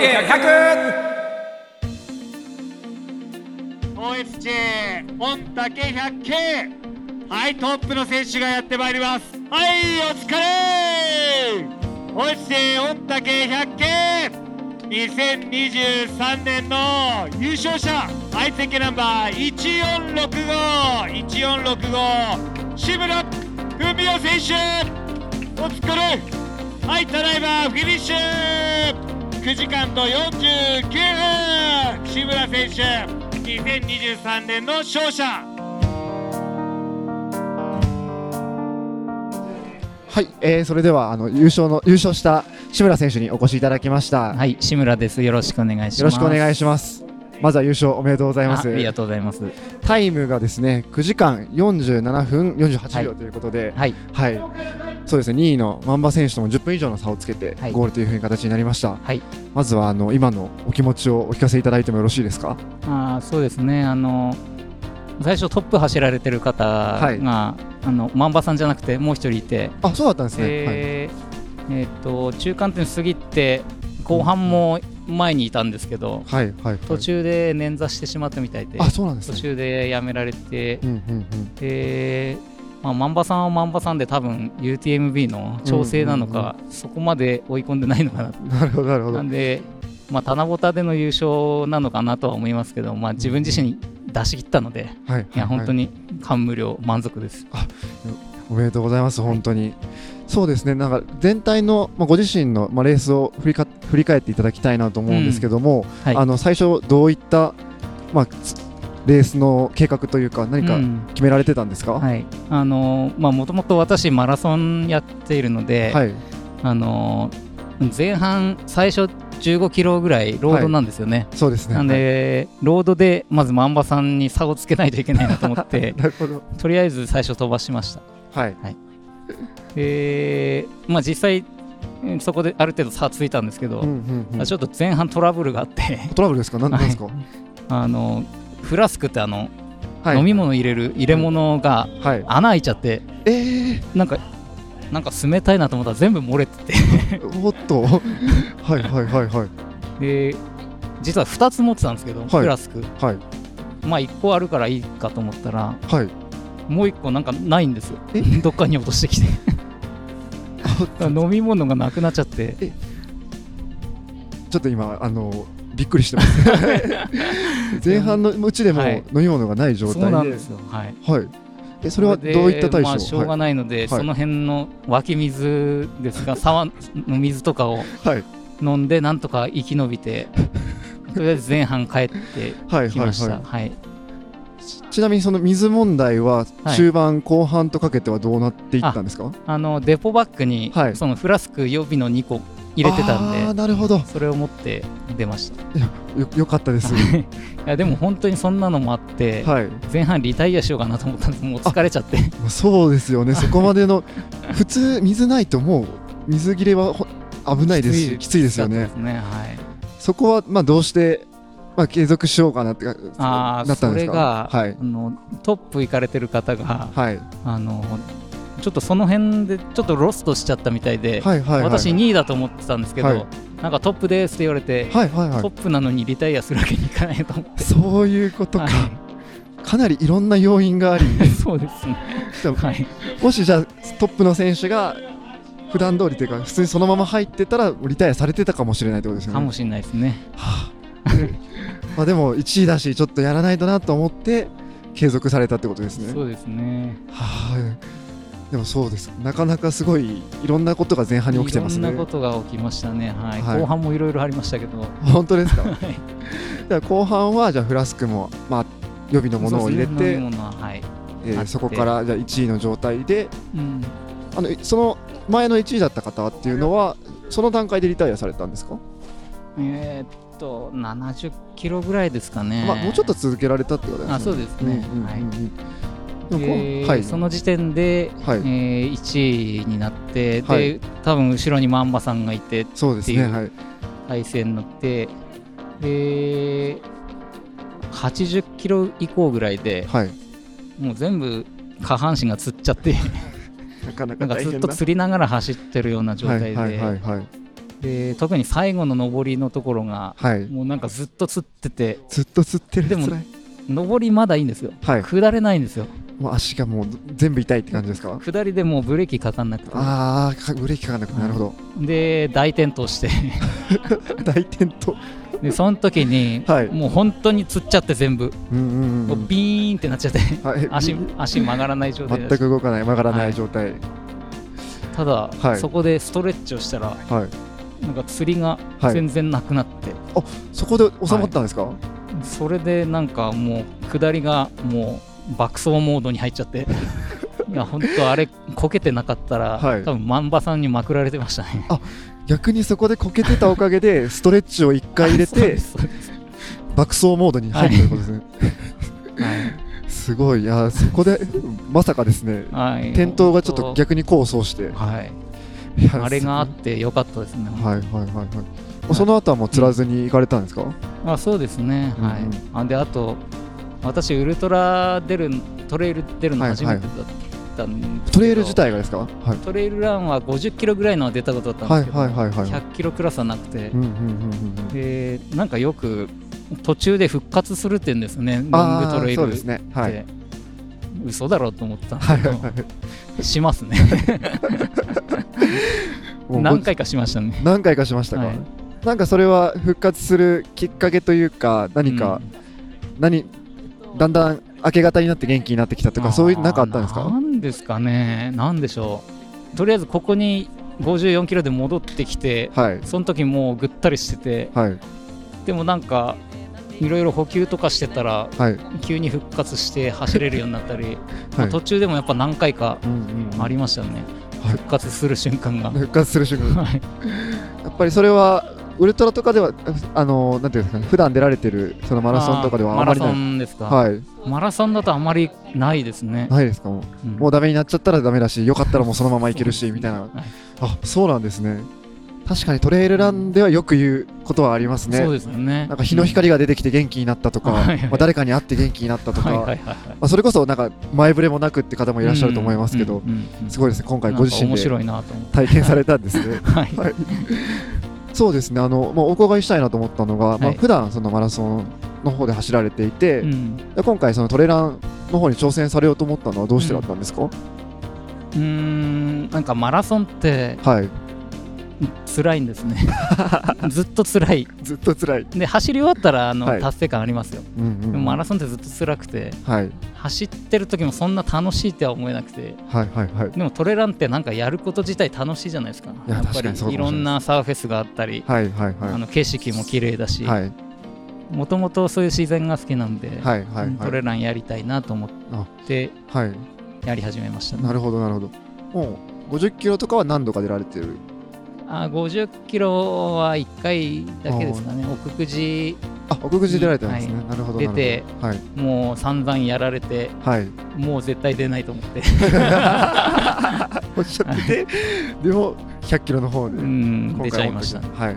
竹100 OSJ 御嶽 100K はいトップの選手がやってまいります。はいお疲れ OSJ 御嶽 100K 2023年の優勝者。はい席ナンバー1465 1465志村文雄選手。お疲れ。はいただいまフィニッシュ。9時間と49分志村選手2023年の勝者はい、えー、それではあの優勝の優勝した志村選手にお越しいただきました。はい、志村です。よろしくお願いします。よろしくお願いします。まずは優勝おめでとうございます。あありがとうございます。タイムがですね9時間47分48はい秒ということで、はい、はい、そうですね2位の万場選手とも10分以上の差をつけてはいゴールというふうに形になりました。はい、まずはあの今のお気持ちをお聞かせいただいてもよろしいですか？あーそうですね。あの最初トップ走られてる方が、いあの万場さんじゃなくてもう一人いて、あ、そうだったんですね。はい。でえっ、と中間点過ぎて後半も前にいたんですけど、はいはい、はい。途中で捻挫してしまったみたいで、あ、そうなんです途ね。中でやめられてう、んうんうん。で、まあ、万場さんは万場さんで多分 UTMB の調整なのか、そこまで追い込んでないのかななるほどなるほどなん。で、まあ、棚ぼたでの優勝なのかなとは思いますけど、まあ、自分自身出し切ったので、はい。いや本当に。に感無量、満足です。おめでとうございます、本当に。そうですね、なんか全体の、まあ、ご自身の、まあ、レースを振りか振り返っていただきたいなと思うんですけども、はいあの最初、どういった、まあ、つレースの計画というか、何かうん。決められてたんですか、はい。あのまあもともと私、マラソンやっているので、はい。あの前半、最初15キロぐらいロードなんですよね。そうですね。なんで、ロードでまず万場さんに差をつけないといけないなと思ってはい、なるほど。とりあえず最初飛ばしました。はい。で、まあ、実際、うんそこである程度差ついたんですけど、うんうんうん。ちょっと前半トラブルがあって。トラブルですか？なんなんですか、あのフラスクってあの、はい、飲み物入れる入れ物がはい。穴開いちゃってえー、なんかなんか冷たいなと思ったら全部漏れてて。おっと。はいはいはいはい。で実は2つ持ってたんですけど、はい。フラスク。はい。まあ1個あるからいいかと思ったらはい。もう1個なんかないんですよ。え？どっかに落としてきて。飲み物がなくなっちゃって。ちょっと今、あの、びっくりしてます。前半のうちでもはい。飲み物がない状態で。そうなんですよ。はい。はい。え、それはどういった対処、まあ、しょうがないので、い。その辺の湧き水ですか沢の水とかをはい、はい、飲んでなんとか生き延びて とりあえず前半帰ってはい、はい、きました、ははいい。ちなみにその水問題ははい。中盤、後半とかけてはどうなっていったんですか？あのデポバッグに、はい。そのフラスク予備の2個入れてたんでなるほど。それを持って出ました。よよかったです。い。やでも本当にそんなのもあって、はい。前半リタイアしようかなと思ったんです。もう疲れちゃって。まあそうですよね。そこまでの 普通水ないともう。水切れはほ危ないです。しきついですよね。ね。はい。そこはまあどうしてまあ継続しようかなってかあなったんですか？れが、はい。あのトップ行かれてる方が、はい。あのちょっとその辺でちょっとロストしちゃったみたいで、はいはいはい。私2位だと思ってたんですけど、はい。なんかトップですって言われて、はいはいはい。トップなのにリタイアするわけにいかないと思って。そういうことか、はかなりいろんな要因があり。い、そうですね。はい、もしじゃあトップの選手が普段通りというか普通にそのまま入ってたらリタイアされてたかもしれないってことですよね。かもしれないですね。はあ。で まあでも1位だしちょっとやらないとなと思って継続されたってことですね。そうですね。はいでもそうですなかなかすごいいろんなことが前半に起きてますねいろんなことが起きましたね。はい。はい後半もいろいろありましたけど。本当ですか？はい。じゃあ後半はじゃあフラスクもまあ予備のものを入れて飲み物ははい。えーそこからじゃあ1位の状態でうん。あのその前の1位だった方っていうのはその段階でリタイアされたんですか、えーっと70キロぐらいですかね。まあ、もうちょっと続けられたってことですねあそうですねはいうんうんうんうんはい。その時点で、はい。えー1位になって、はい。で多分後ろに万馬さんがいてっていうね。はい体勢になってで80キロ以降ぐらいではい。もう全部下半身がつっちゃってなかなかずっと釣りながら走ってるような状態で、はいはいはいはい。で特に最後の上りのところがはい。もうなんかずっとつっててずっと釣ってるでも上りまだいいんですよ。はい。下れないんですよもう足がもう全部痛いって感じですか？下りでもうブレーキかかんなくて。ああブレーキかかんなくて。なるほど。で大転倒して。大転倒。でその時に、はい。もう本当につっちゃって全部、うんうんもううん。ビーンってなっちゃって。はい。足足曲がらない状態全く動かない曲がらなはいい状態。ただ、はい。そこでストレッチをしたらはい。なんか釣りがはい。全然なくなって、そこで収まったんですか？それでなんかもう下りがもう爆走モードに入っちゃって。いや本当あれこけてなかったら、はい。多分万場さんにまくられてましたね。逆にそこでこけてたおかげで ストレッチを1回入れて爆走モードに入るということですね。はい。すごい。いやそこでまさかですねはい、転倒がちょっと逆に功を奏して。はい。いやあれがあってよかったですね、はいはいはいはい。その後はもう釣らずに行かれたんですか？あそうですね、うんうん。はいあであと私ウルトラ出るトレイル出るの初めてだったんですけどトレイル自体がですか？はい。トレイルランは50キロぐらいのは出たことだったんはいですけど、はいはいはい100キロクラスはなくて、うんうんうんうんでなんかよく途中で復活するって言うんですよねロングトレイルって、ね。はい。嘘だろうと思ったんですけど、はいはいはい。しますね。何回かしましたね。何回かしましたか、はい。なんかそれは復活するきっかけというか何か、何だんだん明け方になって元気になってきたとかそういうなんかあったんですか？なんですかね。なんでしょう。とりあえずここに54キロで戻ってきてはい。その時もうぐったりしててはい。でもなんかいろいろ補給とかしてたらはい。急に復活して走れるようになったり、途中でもやっぱ何回かありましたね、はい。復活する瞬間が。復活する瞬間 はい。やっぱりそれはウルトラとかではあのなんていうんですかね普段出られてるそのマラソンとかではあマラソまりない。ンですか、はい。マラソンだとあまりないですね。ない。ですかもううん。もうダメになっちゃったらダメだしよかったらもうそのままいけるしみたいな。はい。あそうなんですね。確かにトレイルランではよく言うことはありますね。そうですよね。なんか日の光が出てきて元気になったとか、はいはい。まあ、誰かに会って元気になったとか、まあ、それこそなんか前触れもなくって方もいらっしゃると思いますけど、うんうんうんうん。すごいですね今回ご自身で。体験されたんですね。はい。はい、そうですね。あの、まあ、お伺いしたいなと思ったのが、まあはい普段そのマラソンの方で走られていて、うん。で今回そのトレランの方に挑戦されようと思ったのはどうしてだったんですか、うーん。なんかマラソンってはい辛いんですね。ずっと辛い。ずっと辛い、で走り終わったらあの、はい。達成感ありますよ。うんうんでもマラソンってずっと辛くてはい。走ってる時もそんな楽しいっては思えなくてはいはいはい。でもトレランってなんかやること自体楽しいじゃないですか。いややっぱりいろんなサーフェスがあったり、はいはいあはの景色も綺麗だしいはい。もともとそういう自然が好きなんで、はいはいはい。トレランやりたいなと思ってはい。やり始めましたね。なるほどなるほど。もう50キロとかは何度か出られてるあ50キロは1回だけですかね。奥久慈あ奥久慈出られてるんですね、はなるほど出てなるほもう散々やられてどはい。はいもう絶対出ないと思って。おっしゃっててでも100キロの方でうん出ちゃいました。ねはい。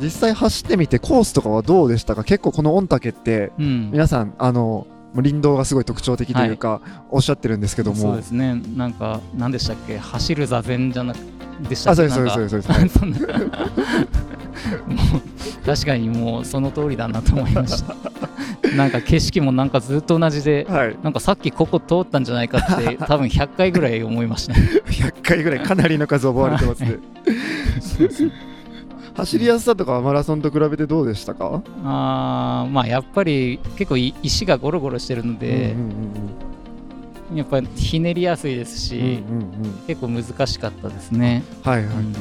実際走ってみてコースとかはどうでしたか？結構この御嶽ってうん。皆さんあの林道がすごい特徴的というか、おっしゃってるんですけども。そうですね。なんか何でしたっけ？走る座禅じゃなくでしたっけ？あそうですそうですそうです もう確かにもうその通りだなと思いました。なんか景色もなんかずっと同じではい、なんかさっきここ通ったんじゃないかって 多分100回ぐらい思いましたね。100回ぐらいかなりの数覚われてますね。走りやすさとかはマラソンと比べてどうでしたか？あーまあやっぱり結構い石がゴロゴロしてるのでうん、うんやっぱりひねりやすいですうんうんうんし、うん。うん結構難しかったですね、はいはい、うん。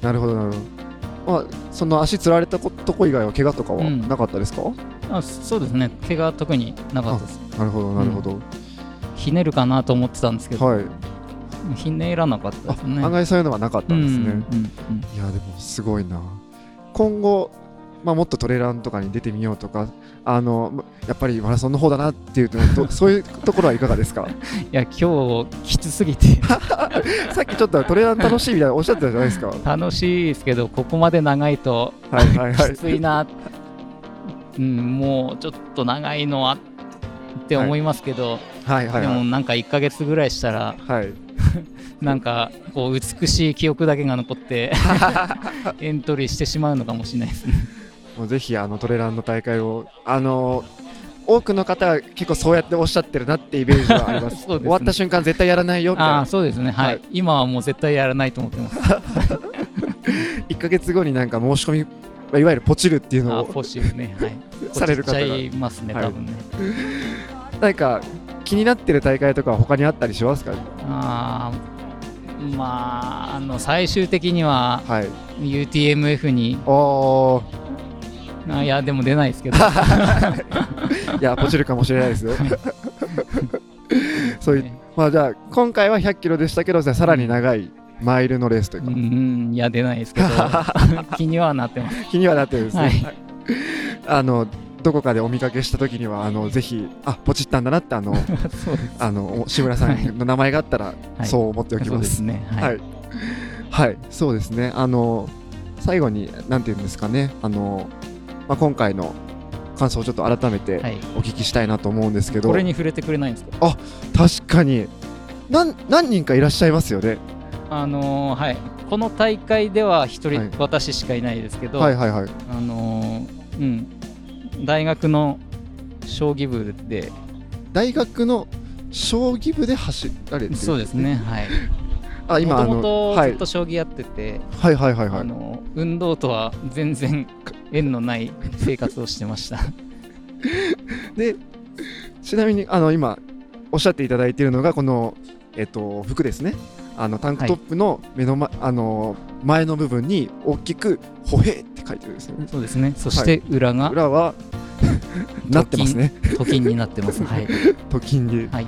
なるほどなるほど。まあその足つられたことこ以外は怪我とかはうん。なかったですか、あそうですね。怪我は特になかったです。なるほどなるほど、ひねるかなと思ってたんですけど、はい。ひねらなかったあですね。案外そういうのはなかったんですね、うんうんうん。いやでもすごいな。今後、まあ、もっとトレランとかに出てみようとかあのまやっぱりマラソンの方だなっていうとど そういうところはいかがですか？いや今日きつすぎて。さっきちょっとトレラン楽しいみたいなおっしゃってたじゃないですか。楽しいですけどここまで長いとはいはいはい。きついな、うん、もうちょっと長いのはって思いますけど、はいはいはい。でもなんか1ヶ月ぐらいしたらはい。なんかこう美しい記憶だけが残ってエントリーしてしまうのかもしれないですね。もうぜひあのトレランの大会をあの多くの方は結構そうやっておっしゃってるなってイメージはあります。ね。終わった瞬間絶対やらないよみたいな。そうですね、はい、はい。今はもう絶対やらないと思ってます。1ヶ月後になんか申し込みまあいわゆるポチるっていうのをあポシブね、はい。される方がいますね、はい多分ね。なんか気になってる大会とかは他にあったりしますか？あーまあ、あの最終的にははい。UTMF に、あいや、でも出ないですけど、いやポチるかもしれないです。よそういうまあじゃあ今回は100キロでしたけどさらに長いマイルのレースといううか、ん、いや、出ないですけど、気にはなってます。気にはなってるんですね、はい。あのどこかでお見かけした時にはあのぜひあポチったんだなってあのあの志村さんの名前があったらはい。そう思っておきま。す。ははい。い。はい、そうですね。あの最後になんていうんですかね。あのまあ今回の感想をちょっと改めてはいお聞きしたいなと思うんですけど、これに触れてくれないんですか？確かになん何人かいらっしゃいますよね？あのーはい。この大会では一人、はい私しかいないですけど、はいはいはい。あのーうん、大学の将棋部で、大学の将棋部で走られてる。そうですね、はい。あ今もともとはいずっと将棋やってて、はいはいはいはい。あの運動とは全然縁のない生活をしてました。でちなみにあの今おっしゃっていただいているのがこのえっと服ですね。あのタンクトップの目の、まあの前の部分に大きく「歩兵」って書いてるんですよね。そうですね。そして裏が裏は なってますね。と金になってます。はい。と金に。はい。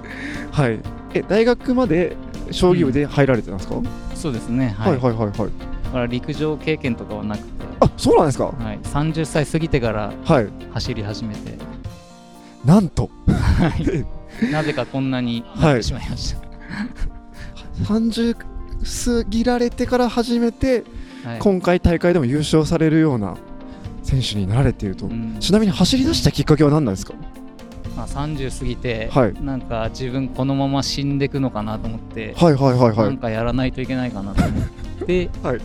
はい。え大学まで将棋部で入られてたんですか？そうですね。は。はいいはいはいはい。だから陸上経験とかはなくて、あそうなんですか？はい。30歳過ぎてからはい。走り始めて、なんとはい。なぜかこんなになってしまいました。30過ぎられてから初めてはい。今回大会でも優勝されるような選手になられていると。うんちなみに走り出したきっかけは何なんですか？まあ、30過ぎて、はいなんか自分このまま死んでいくのかなと思って、はいはいはいはなんい。かやらないといけないかなと思って、はい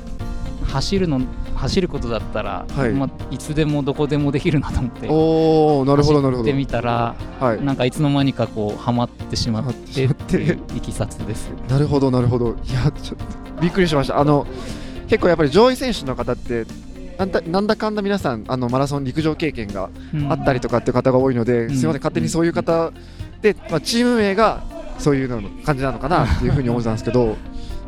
走るの走ることだったら、はいいまあ、いつでもどこでもできるなと思っておおなるほどなるほど走って。みたらはい。なんかいつの間にかこうハマってしまってってていういきさつです。なるほどなるほどいやちょっとびっくりしましたあの結構やっぱり上位選手の方ってなんだなんだかんだ皆さんあのマラソン陸上経験があったりとかっていう方が多いので、うんすみません勝手にそういう方で、まあ、チーム名がそういうの感じなのかな っていうふうに思ってたんですけど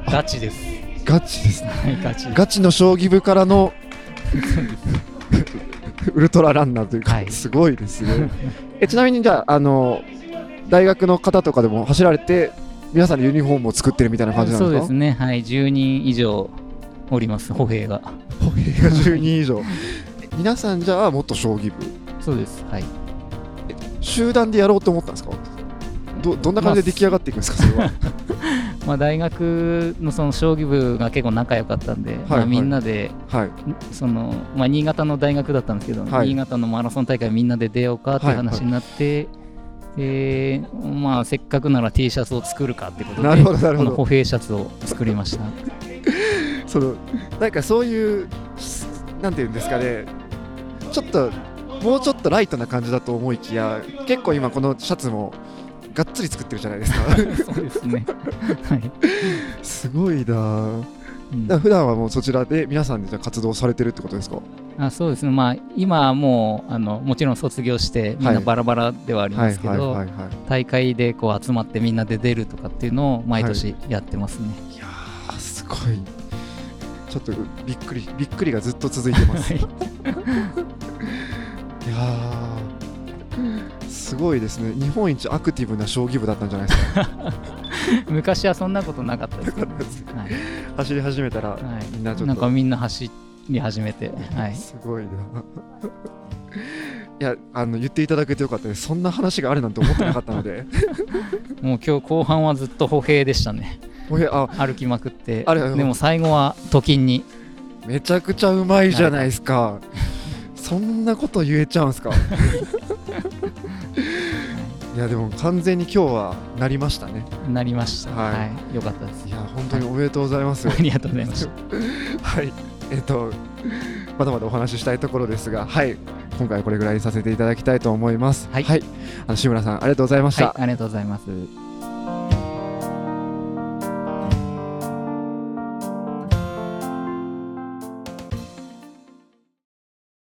ガチです。ガチですねはいガチ。ガチの将棋部からのウルトラランナーというか、はいすごいですね えちなみにじゃああの大学の方とかでも走られて皆さんでユニフォームを作ってるみたいな感じなんですか？そうですね。はい、10人以上おります。歩兵が。が10人以上。皆さんじゃあ元将棋部？そうです。はい。集団でやろうと思ったんですか？どどんな感じで出来上がっていくんですか？それは。まあ大学のその将棋部が結構仲良かったんで、まあ、はい。みんなではい。その、まあ、新潟の大学だったんですけど、はい。新潟のマラソン大会みんなで出ようかっていう話になって、でまあ、せっかくなら T シャツを作るかってことでなるほどなるほど。この歩兵シャツを作りました そのなんかそういうなんていうんですかね。ちょっともうちょっとライトな感じだと思いきや結構今このシャツもがっつり作ってるじゃないですか。そうですね、はい。すごいな。ぁうん。普段はもうそちらで皆さんでじゃあ活動されてるってことですか？あそうですね、まあ、今はもうあのもちろん卒業してみんなバラバラではありはいますけど、はいはいはい大会でこう集まってみんなで出るとかっていうのを毎年やってますね。いやーすごいちょっとびっくりびっくりがずっと続いてます。い。やーすごいですね。日本一アクティブな将棋部だったんじゃないですか。昔はそんなことなかったですけど、はい。走り始めたら、はい。みんなちょっと。なんかみんな走り始めて、はい、すごいな。いやあの言っていただけてよかったです。そんな話があるなんて思ってなかったので。もう今日後半はずっと歩兵でしたね歩きまくってあれでも最後は都金にめちゃくちゃうまいじゃないですか。そんなこと言えちゃうんすか？い いやでも完全に今日はなりましたねなりました。はいはい。よかったですい。や本当におめでとうございます、ありがとうございました。はいえっ、とまだまだお話ししたいところですがはい今回はこれぐらいにさせていただきたいと思いますはいあの志村さんありがとうございました、はい、ありがとうございます。